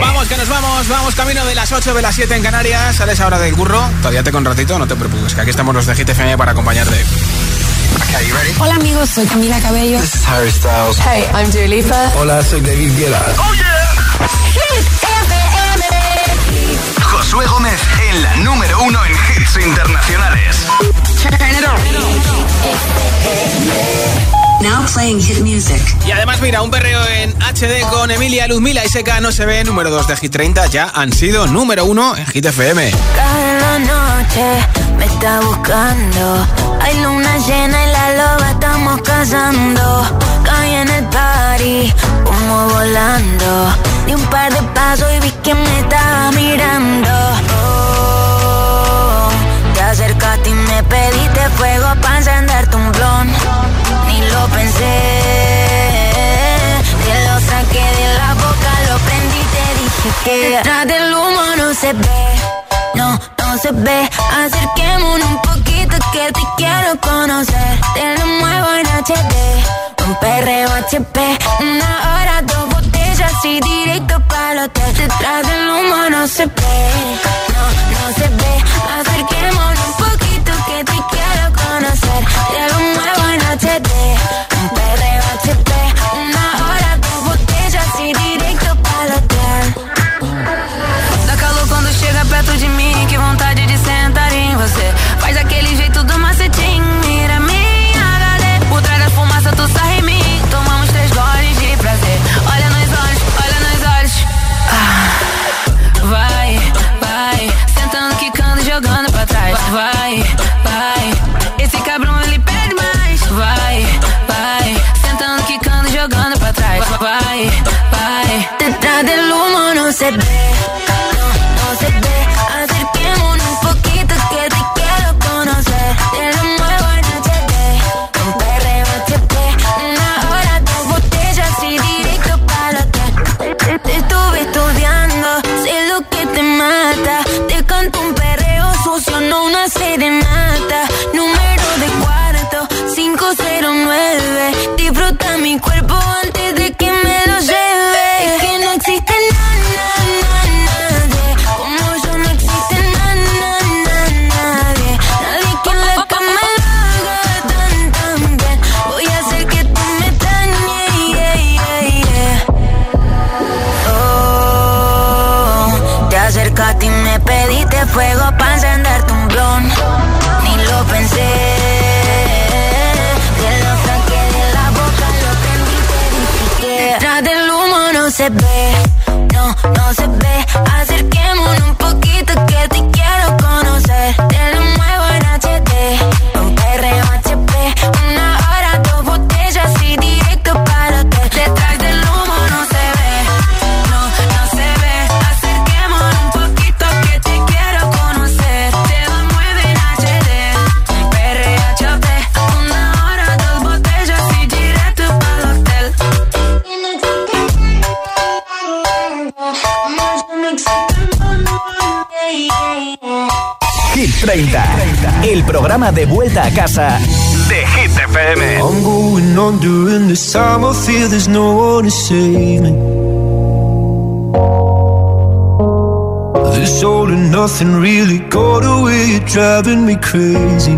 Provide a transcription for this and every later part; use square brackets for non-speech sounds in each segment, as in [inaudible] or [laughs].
Vamos, que nos vamos. Vamos camino de las 8 de las 7 en Canarias. Sales ahora del burro. Todavía te ratito, no te preocupes, que aquí estamos los de Hit FM para acompañarte. Hola amigos, soy Camila Cabello. This is Harry Styles. Hey, I'm Dua Hola, soy David Guetta. Oh Josué Gómez en la número uno en hits internacionales. Now playing hit music. Y además, mira, un perreo en HD con Emilia Luzmila y Seca no se ve. Número 2 de Hit 30 ya han sido número 1 en Hit FM. Cada noche me está buscando. Hay luna llena y la loba estamos cazando. Caí en el party, como volando. Di un par de pasos y vi que me estaba mirando. Oh, te acercaste y me pediste fuego para encender tu blon pensé. Te lo saqué de la boca, lo prendí te dije que detrás del humo no se ve. No, no se ve. Acerquémonos un poquito que te quiero conocer. Te lo muevo en HD. Un perro HP. Una hora, dos botellas y directo para hotel. Detrás del humo no se ve. No, no se ve. Acerquémonos un poquito que te quiero conocer. Te lo de vuelta a casa de Hit I'm going on doing this time. I feel there's no one to save me. This all and nothing really got away. driving me crazy.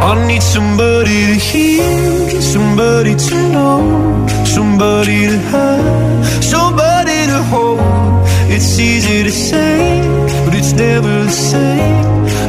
I need somebody to hear, somebody to know, somebody to have, somebody to hold. It's easy to say, but it's never the same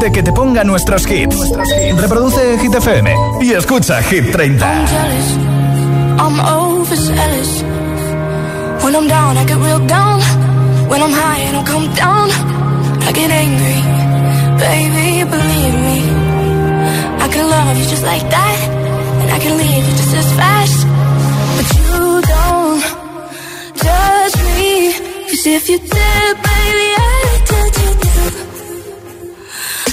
de que te ponga nuestros hits. Reproduce Hit FM y escucha Hit 30. I'm jealous, I'm overzealous. When I'm down, I get real down. When I'm high, I don't come down. I get angry, baby, believe me. I can love you just like that, and I can leave you just as fast. But you don't judge me, cause if you did,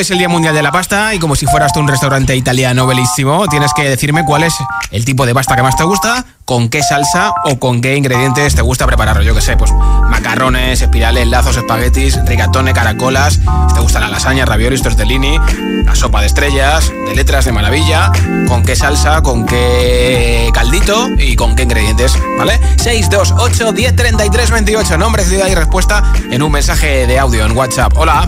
es el Día Mundial de la Pasta y como si fueras tú un restaurante italiano belísimo, tienes que decirme cuál es el tipo de pasta que más te gusta, con qué salsa o con qué ingredientes te gusta prepararlo. Yo que sé, pues macarrones, espirales, lazos, espaguetis, rigatone, caracolas. te gusta la lasaña, raviolis, tortellini, la sopa de estrellas, de letras de maravilla, con qué salsa, con qué caldito y con qué ingredientes, ¿vale? 8, 10 33 28, nombre, ciudad y respuesta en un mensaje de audio en WhatsApp. Hola.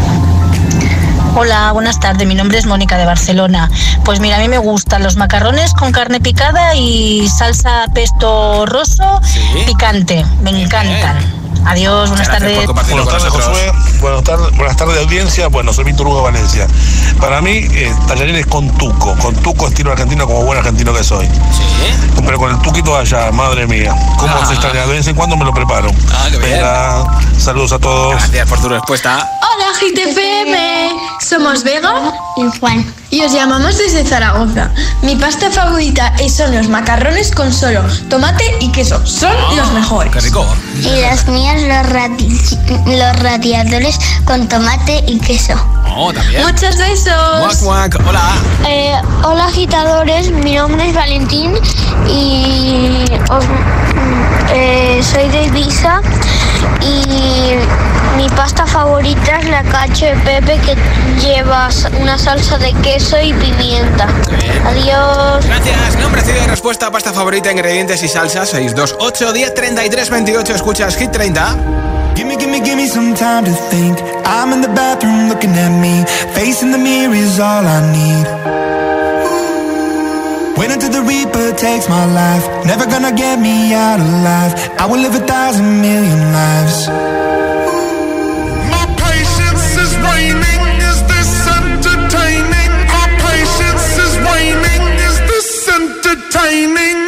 Hola, buenas tardes. Mi nombre es Mónica de Barcelona. Pues mira, a mí me gustan los macarrones con carne picada y salsa pesto rosso picante. Me encantan. Adiós, buenas tardes. Buenas tardes, Josué. Buenas tardes, buenas tardes, audiencia. Bueno, soy Víctor Hugo Valencia. Para mí, eh, tallarines con tuco, con tuco estilo argentino, como buen argentino que soy. Sí. Pero con el tuquito allá, madre mía. ¿Cómo ah. se extraña? De vez en cuando me lo preparo. Ah, qué bien. saludos a todos. Gracias por tu respuesta. Hola, GTFM. Somos Vega y Juan. Y os llamamos desde Zaragoza. Mi pasta favorita son los macarrones con solo tomate y queso. Son ah, los mejores. Y las mías los, radiadores con tomate y queso. Oh, ¿también? Muchos besos. Hola. Eh, hola agitadores, mi nombre es Valentín y mm, eh, soy de Ibiza y mi pasta favorita es la cacho de Pepe que lleva una salsa de queso y pimienta. Adiós. Gracias. Nombre, ciudad respuesta. Pasta favorita, ingredientes y salsa. 628 10 33 28. Escuchas Hit 30. Gimme, gimme, gimme some time to think. I'm in the bathroom looking at me. Facing the mirror is all I need. When until the Reaper takes my life. Never gonna get me out of life. I will live a thousand million lives. timing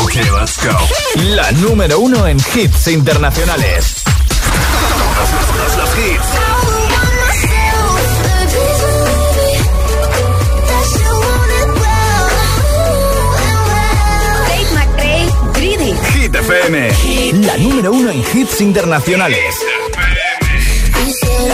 Ok, let's go. La número uno en hits internacionales. Todos FM, la número uno en hits internacionales.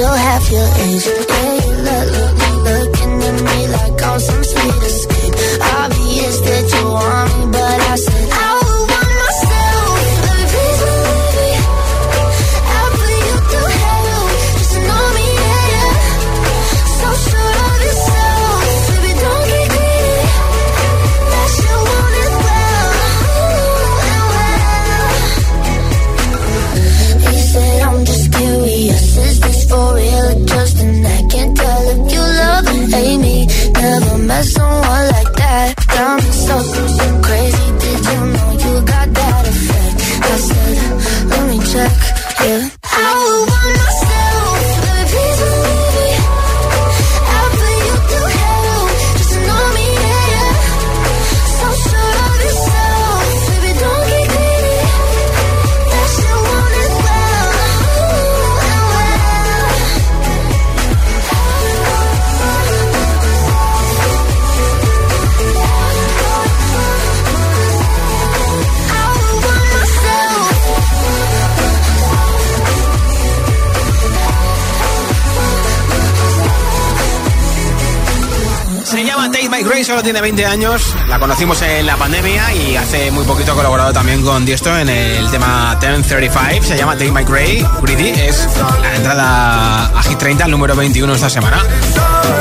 still have your age check tiene 20 años, la conocimos en la pandemia y hace muy poquito ha colaborado también con Diesto en el tema 1035, se llama Take My Gray es la entrada a Hit 30, al número 21 esta semana.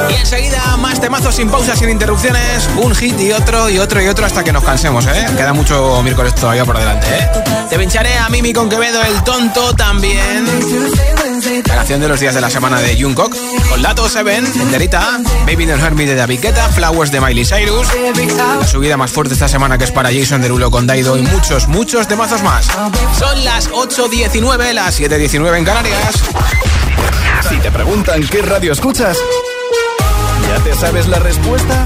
Y enseguida más temazos sin pausas, sin interrupciones, un hit y otro y otro y otro hasta que nos cansemos, ¿eh? Queda mucho miércoles todavía por delante, ¿eh? Te pincharé a Mimi con Quevedo, el tonto también. La de los días de la semana de Jungkook. Con Lato Seven, Tenderita Baby Don't Hurt de David Guetta, Flowers de Miley Cyrus. La subida más fuerte esta semana que es para Jason Derulo con Daido y muchos, muchos temazos más. Son las 8.19, las 7.19 en Canarias. Si te preguntan qué radio escuchas, ¿ya te sabes la respuesta?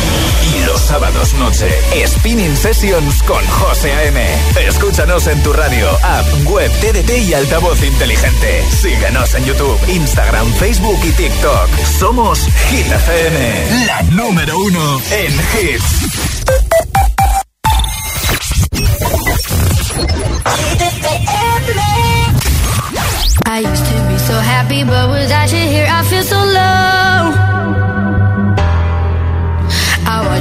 Y los sábados noche, Spinning Sessions con José A.M. Escúchanos en tu radio, app, web, TDT y altavoz inteligente. Síguenos en YouTube, Instagram, Facebook y TikTok. Somos Hit FM, la número uno en hits. I used to be so happy, but without you here, I feel so low.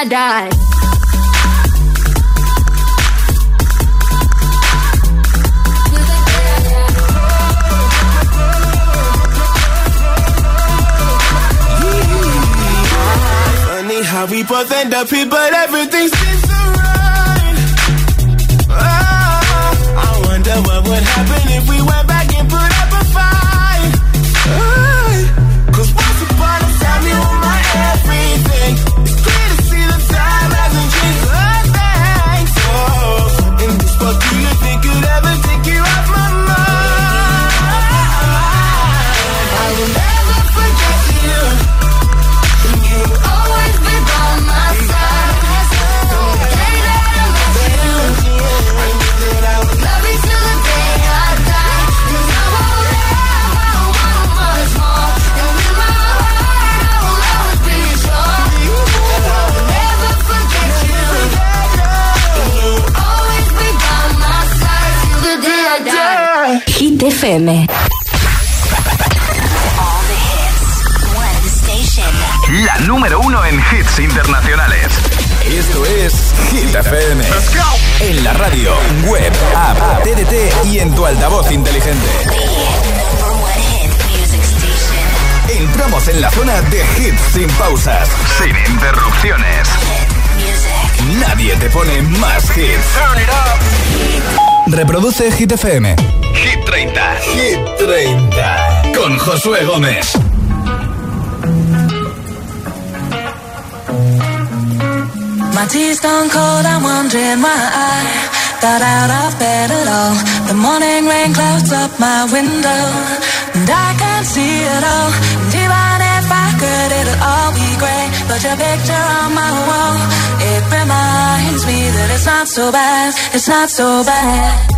I die. Funny how we both end up here, but everything seems so right. Oh, ah, I wonder what would happen Hit FM. 30. Hit 30. Con Josué Gómez. My tea's gone cold, I'm wondering why I got out of bed at all. The morning rain clouds up my window, and I can't see it all. And even if I could, it'll all be great. But your picture on my wall, it reminds me that it's not so bad, it's not so bad.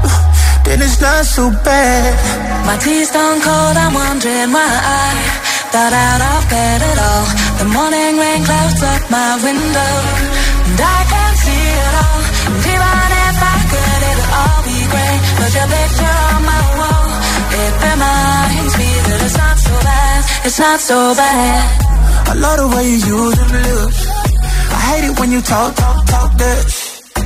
then it's not so bad. My tea's don't cold, I'm wondering why I thought out of bed at all. The morning rain clouds up my window, and I can't see it all. And even if I could, it'd all be great. But your picture on my wall, it reminds me that it's not so bad. It's not so bad. I love the way you use them lips. I hate it when you talk, talk, talk that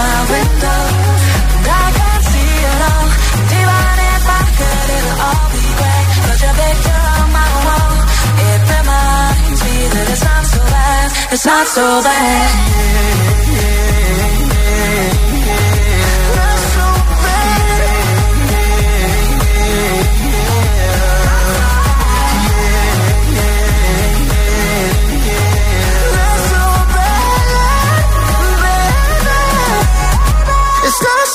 my window, and I can see all. if I could, it all be my wall. It reminds me that it's not so bad. It's not so bad. Yeah, yeah, yeah,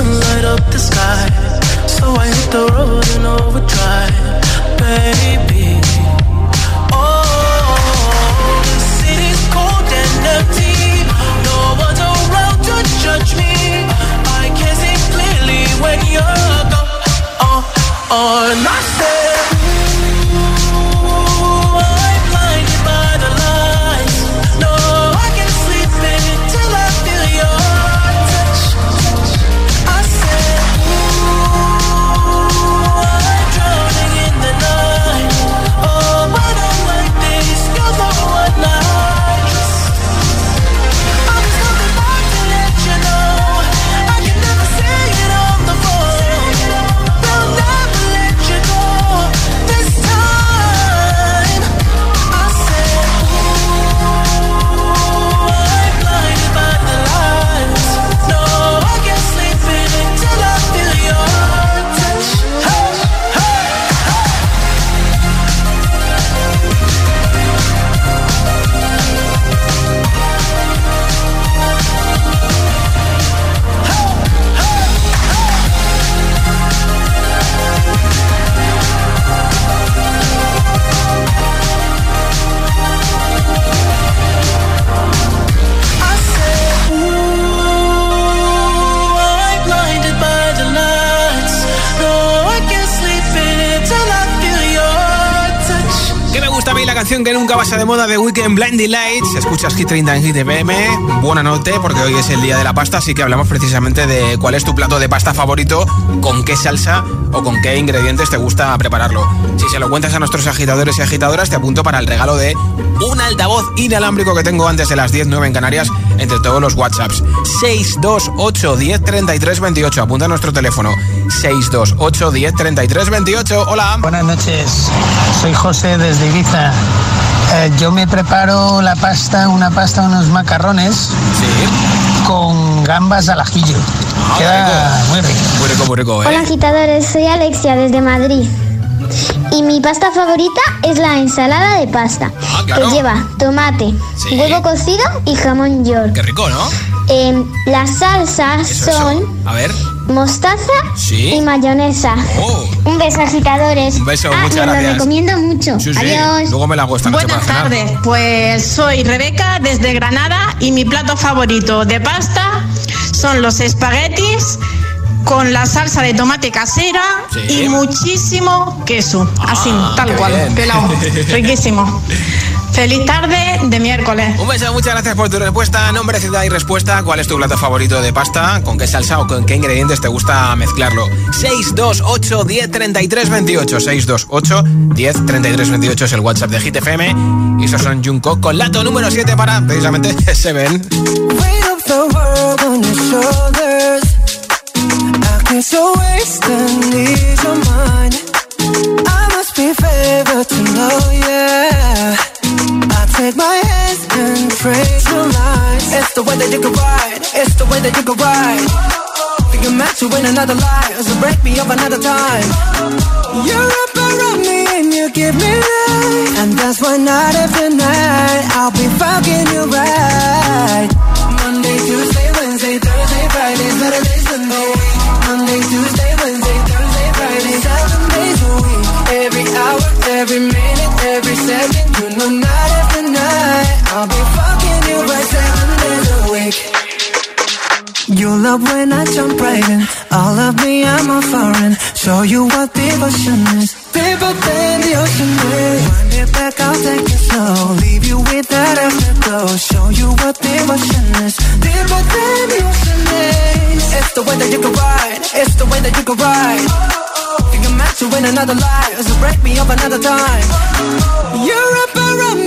and light up the sky. So I hit the road in overdrive, baby. Oh, the city's cold and empty. No one's around to judge me. I can see clearly when you're gone. Oh, oh, Blinding Lights. Escuchas Hit 30 en Hit Buena noche, porque hoy es el día de la pasta, así que hablamos precisamente de cuál es tu plato de pasta favorito, con qué salsa o con qué ingredientes te gusta prepararlo. Si se lo cuentas a nuestros agitadores y agitadoras, te apunto para el regalo de un altavoz inalámbrico que tengo antes de las 10, en Canarias, entre todos los WhatsApps. 628 10 28. Apunta a nuestro teléfono. 628 10 28. Hola. Buenas noches. Soy José desde Ibiza. Eh, yo me preparo la pasta, una pasta, unos macarrones con gambas al ajillo. Ah, muy rico. Muy rico, eh. Hola agitadores, soy Alexia desde Madrid. Y mi pasta favorita es la ensalada de pasta, ah, que lleva tomate, huevo cocido y jamón york. Qué rico, ¿no? Eh, las salsas son A ver. mostaza y mayonesa. Oh. Un beso, agitadores. Ah, lo recomiendo mucho. Adiós. Buenas tardes, pues soy Rebeca desde Granada y mi plato favorito de pasta son los espaguetis con la salsa de tomate casera y muchísimo queso. así, ah, tal cual, [laughs] Riquísimo. Feliz tarde de miércoles. Un beso, muchas gracias por tu respuesta. Nombre, ciudad y respuesta. ¿Cuál es tu plato favorito de pasta? ¿Con qué salsa o con qué ingredientes te gusta mezclarlo? 628 10 33 28. 628 10 33 28 es el WhatsApp de GTFM. Y esos son Junko con lato número 7 para precisamente [laughs] Seven. ven. I take my hands and praise your lies. It's the way that you can ride. It's the way that you can ride. Think you're meant to win another life. So break me up another time. You're up around me and you give me life. And that's why night after night, I'll be fucking you right. Monday, Tuesday, Wednesday, Thursday, Friday, Saturday, Sunday. Monday, Tuesday, Wednesday, Thursday, Friday, seven days a week. Every hour, every minute, every second. You love when I jump right in. All of me, I'm a foreign. Show you what devotion is. Deeper than the ocean is. Wind it back, I'll take it slow. Leave you with that afterglow. Show you what devotion is. Deeper than the ocean is. It's the way that you can ride. It's the way that you can ride. Oh, oh. You can match you in another life. So break me up another time. You're a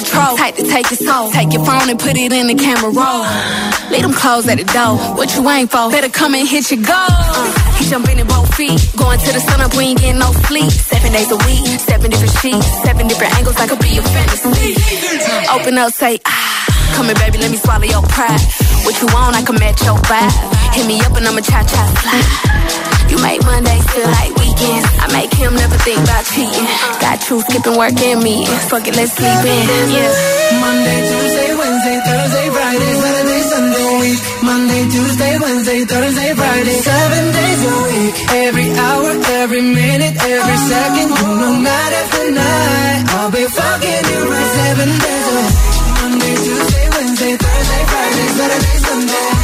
could try like to take your soul. Take your phone and put it in the camera roll. Leave them clothes at the door. What you ain't for? Better come and hit your goal. Uh, he jumping in both feet. Going to the sun up, we ain't getting no sleep. Seven days a week, seven different sheets, seven different angles. I could be your fantasy. Open up, say ah. Come here, baby, let me swallow your pride. What you want, I can match your vibe. Hit me up and I'ma cha cha fly. You make Mondays feel like weekends. I make him never think about cheating. Got you skipping work and me. Fuck it, let's sleep in. Yeah. Monday, Tuesday, Wednesday, Thursday, Friday, Saturday, Sunday, week. Monday, Tuesday, Wednesday, Thursday, Friday, seven days a week. Every hour, every minute, every second, no matter the night, I'll be fucking you right seven days a week. Monday, Tuesday, Wednesday, Thursday, Friday, Saturday, Sunday.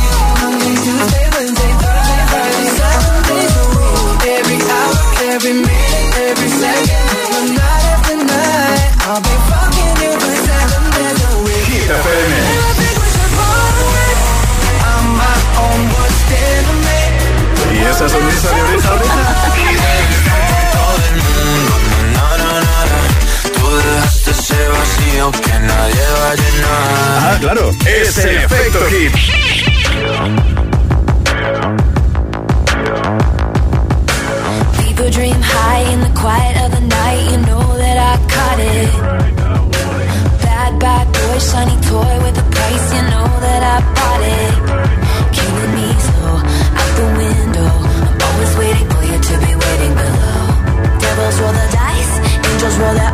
que Ah, claro. Es el efecto hit. People dream high in the quiet of the night. You know that I caught it. Bad, bad boy, shiny toy with a price. You know that I bought it. Killing me slow, out the window. I'm always waiting for you to be waiting below. Devils roll the dice, angels roll their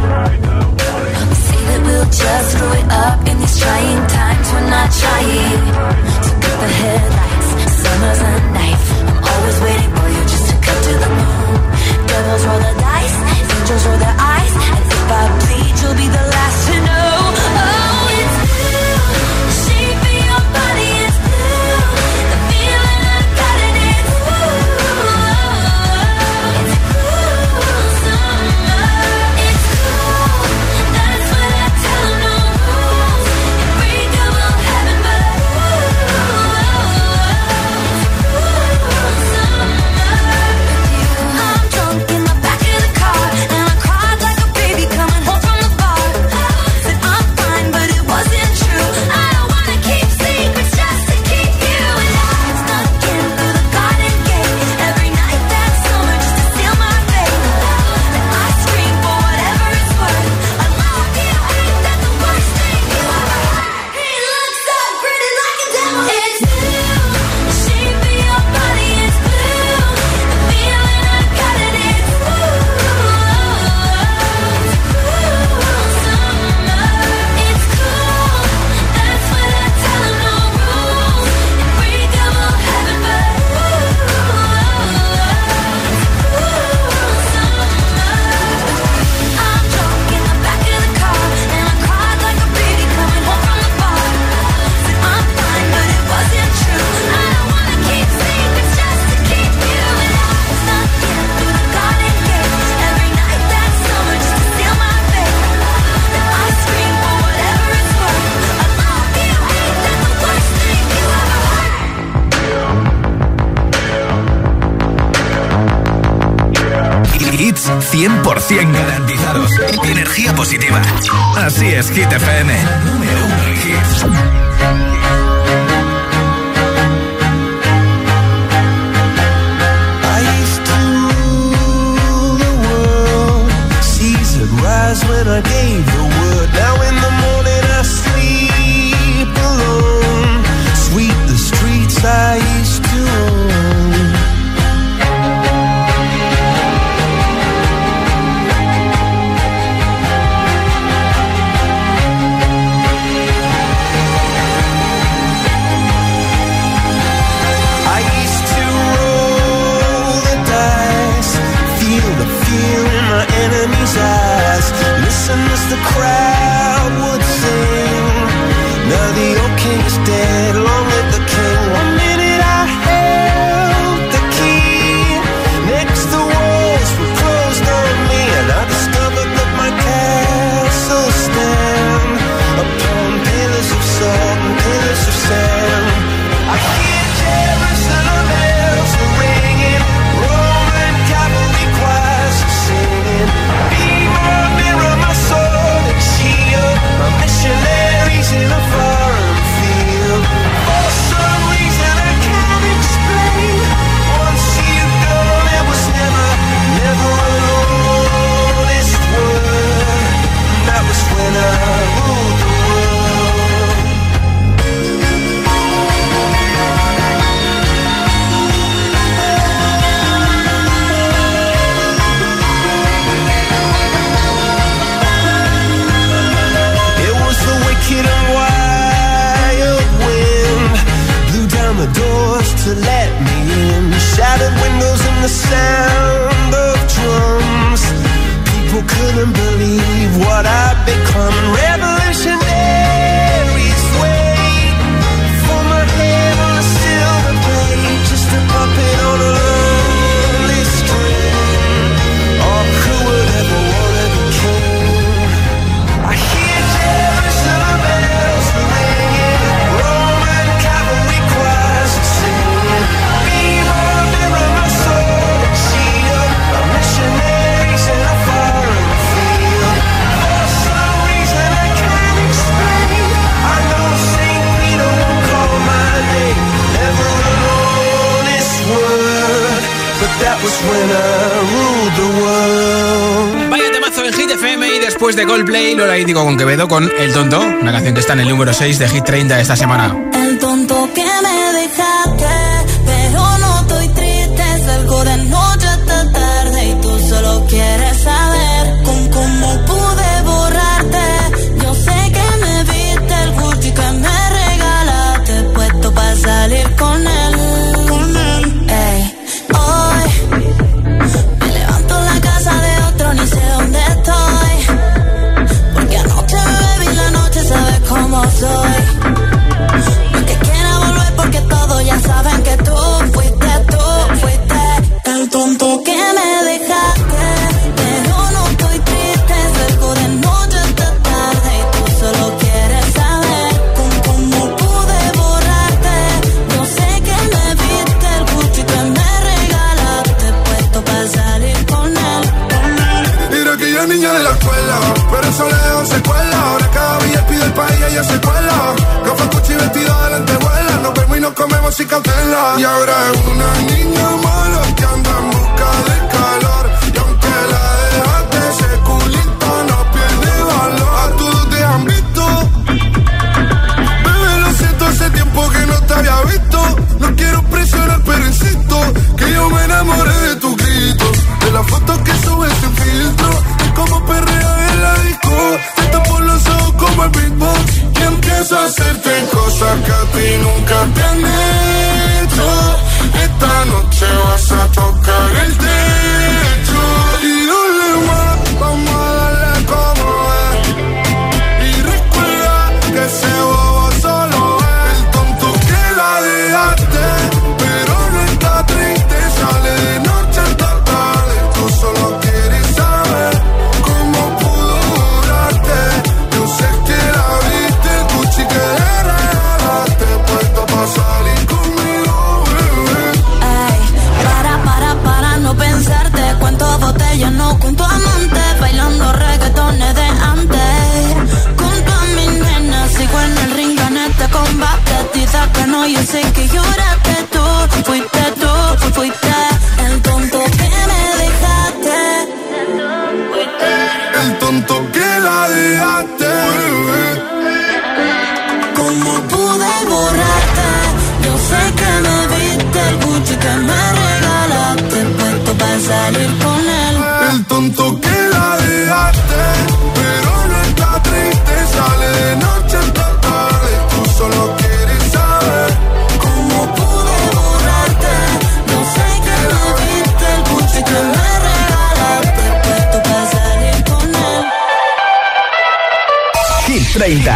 Say that we'll just it up in these trying times. We're not trying. cut the a knife. I'm always waiting for you just to cut to the bone. Devils roll the dice. Angels roll their eyes. And if I bleed, you'll be the last. y Lola Digo con Quevedo con El Tonto, una canción que está en el número 6 de Hit 30 esta semana. El tonto que me deja secuela, se cuela. Roja, y vestida de lentejuela. Nos vemos y nos comemos sin cautela. Y ahora es una niña mala que anda en busca de calor. Y aunque la dejaste, ese culito no pierde valor. A todos te han visto. Bebé, lo siento, hace tiempo que no te había visto. No quiero presionar, pero insisto. Que yo me enamoré de tus gritos. De las fotos que subes sin filtro. Y como perrea en la disco. Te tapo los ojos como el beatbox hacerte cosas que a ti nunca te han hecho. Esta noche vas a tocar el te 30.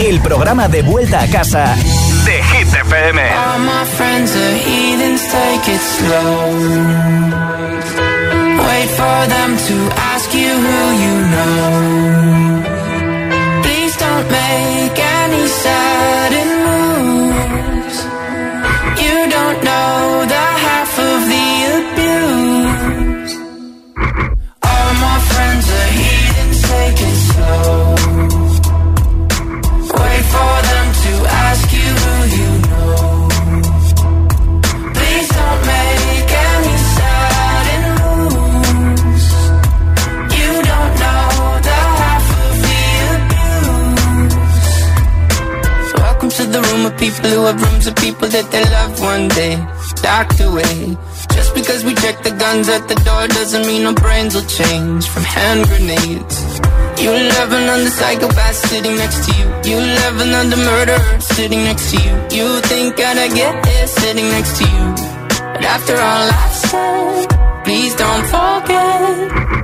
El programa de vuelta a casa de Hit FM. All my friends are heathens, take it slow. Wait for them to ask you who you know. Lure rooms of people that they love one day Docked away Just because we check the guns at the door Doesn't mean our brains will change From hand grenades You love another psychopath sitting next to you You love another murderer sitting next to you You think I'd get there sitting next to you But after all I've said Please don't forget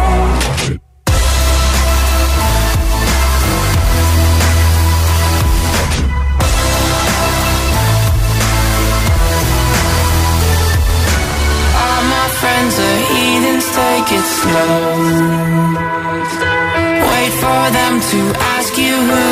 Wait for them to ask you who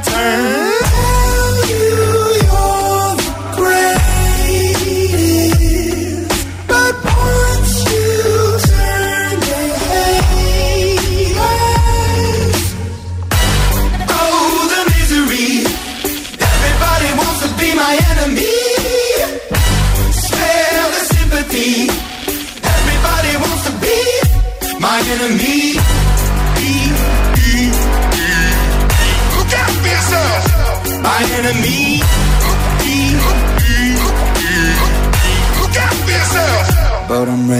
gonna turn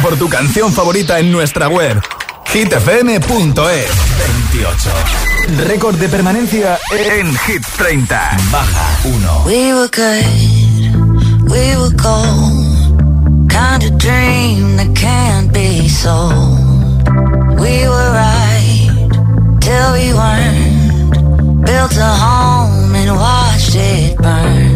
por tu canción favorita en nuestra web hitfm.es 28. Récord de permanencia en Hit 30. Baja 1. We were good, we were cold. Kind of dream that can't be so We were right till we weren't. Built a home and watched it burn.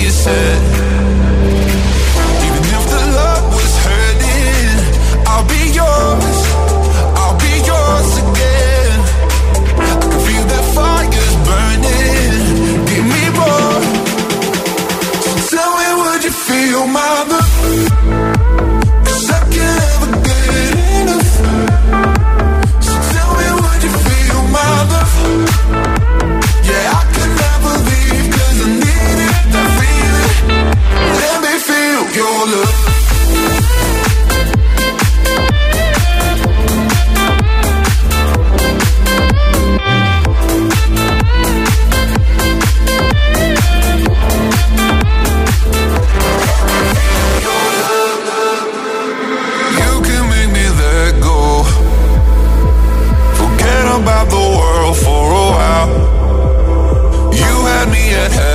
you said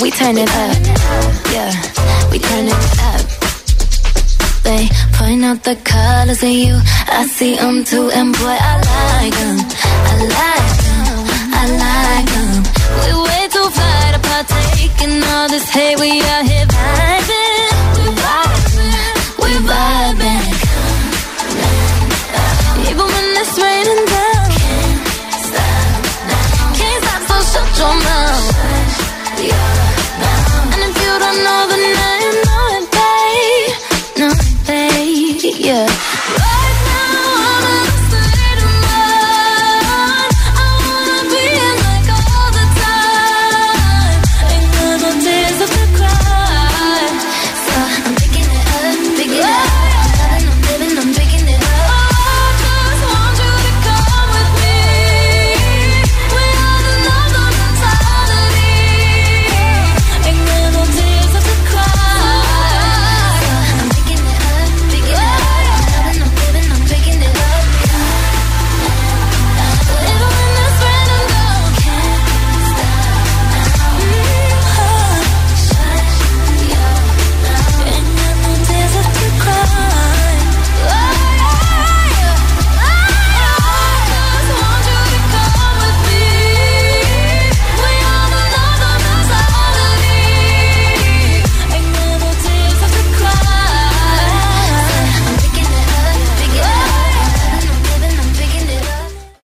we turn it up. Yeah, we turn it up. They point out the colors in you. I see them too, and boy, I like them. I like them. I like them. We way too far to partake in all this hate. We are here vibing. We vibing. We vibing. Even when it's raining down. Can't stop. Can't stop, so shut your mouth.